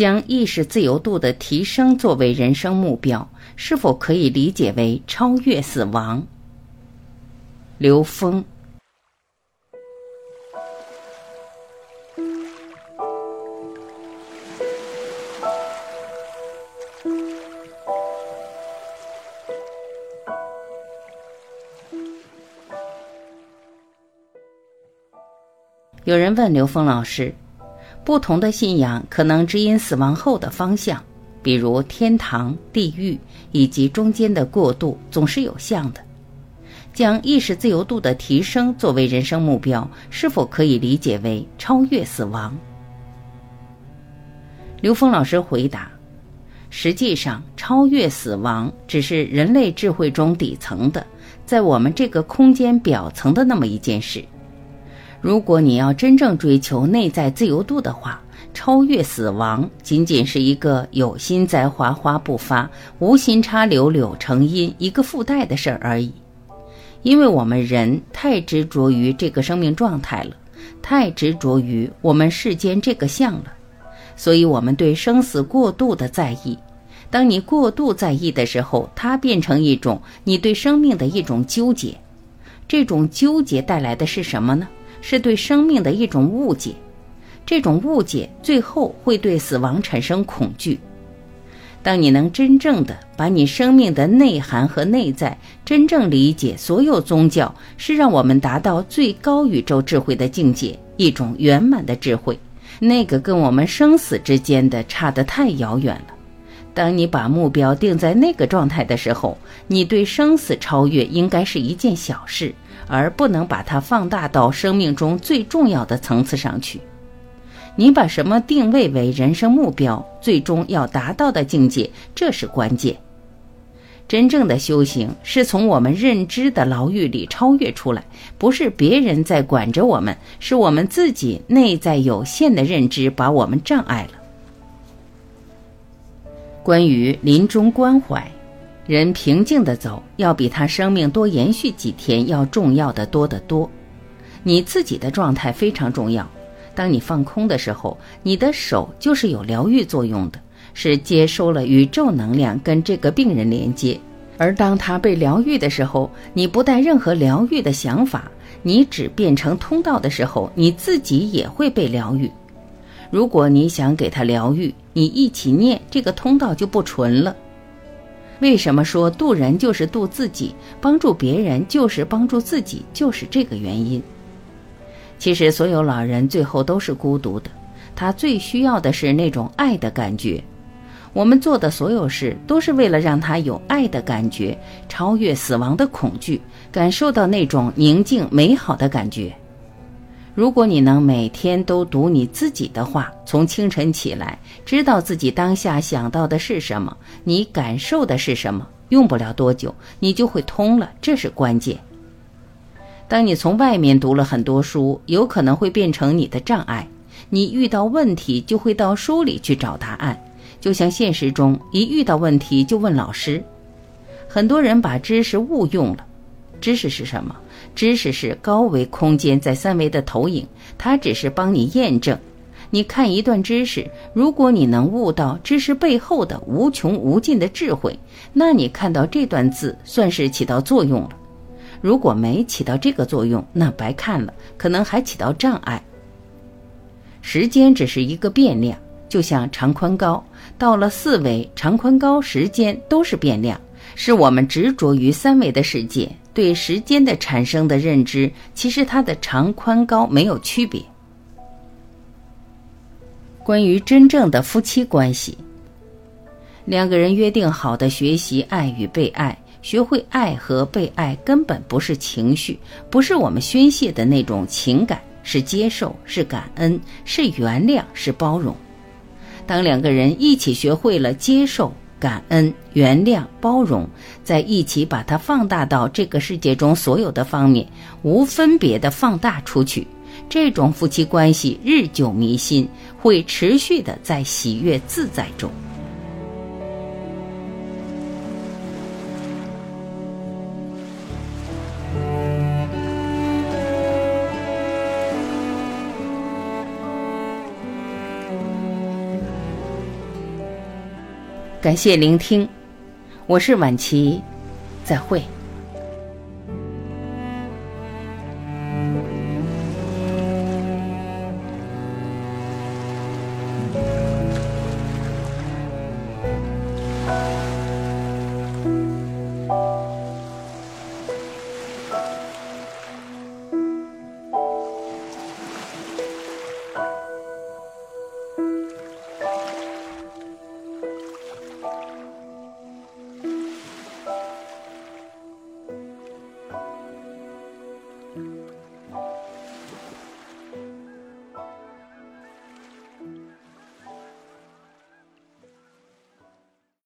将意识自由度的提升作为人生目标，是否可以理解为超越死亡？刘峰。有人问刘峰老师。不同的信仰可能指引死亡后的方向，比如天堂、地狱以及中间的过渡，总是有像的。将意识自由度的提升作为人生目标，是否可以理解为超越死亡？刘峰老师回答：实际上，超越死亡只是人类智慧中底层的，在我们这个空间表层的那么一件事。如果你要真正追求内在自由度的话，超越死亡仅仅是一个有心栽花花不发，无心插柳柳成荫一个附带的事儿而已。因为我们人太执着于这个生命状态了，太执着于我们世间这个相了，所以我们对生死过度的在意。当你过度在意的时候，它变成一种你对生命的一种纠结。这种纠结带来的是什么呢？是对生命的一种误解，这种误解最后会对死亡产生恐惧。当你能真正的把你生命的内涵和内在真正理解，所有宗教是让我们达到最高宇宙智慧的境界，一种圆满的智慧，那个跟我们生死之间的差得太遥远了。当你把目标定在那个状态的时候，你对生死超越应该是一件小事。而不能把它放大到生命中最重要的层次上去。你把什么定位为人生目标，最终要达到的境界，这是关键。真正的修行是从我们认知的牢狱里超越出来，不是别人在管着我们，是我们自己内在有限的认知把我们障碍了。关于临终关怀。人平静的走，要比他生命多延续几天要重要的多得多。你自己的状态非常重要。当你放空的时候，你的手就是有疗愈作用的，是接收了宇宙能量跟这个病人连接。而当他被疗愈的时候，你不带任何疗愈的想法，你只变成通道的时候，你自己也会被疗愈。如果你想给他疗愈，你一起念，这个通道就不纯了。为什么说渡人就是渡自己，帮助别人就是帮助自己，就是这个原因。其实，所有老人最后都是孤独的，他最需要的是那种爱的感觉。我们做的所有事，都是为了让他有爱的感觉，超越死亡的恐惧，感受到那种宁静美好的感觉。如果你能每天都读你自己的话，从清晨起来，知道自己当下想到的是什么，你感受的是什么，用不了多久，你就会通了，这是关键。当你从外面读了很多书，有可能会变成你的障碍。你遇到问题就会到书里去找答案，就像现实中一遇到问题就问老师。很多人把知识误用了，知识是什么？知识是高维空间在三维的投影，它只是帮你验证。你看一段知识，如果你能悟到知识背后的无穷无尽的智慧，那你看到这段字算是起到作用了。如果没起到这个作用，那白看了，可能还起到障碍。时间只是一个变量，就像长宽高，到了四维，长宽高时间都是变量，是我们执着于三维的世界。对时间的产生的认知，其实它的长宽高没有区别。关于真正的夫妻关系，两个人约定好的学习爱与被爱，学会爱和被爱，根本不是情绪，不是我们宣泄的那种情感，是接受，是感恩，是原谅，是包容。当两个人一起学会了接受。感恩、原谅、包容，在一起把它放大到这个世界中所有的方面，无分别的放大出去。这种夫妻关系日久弥新，会持续的在喜悦自在中。感谢聆听，我是晚琪，再会。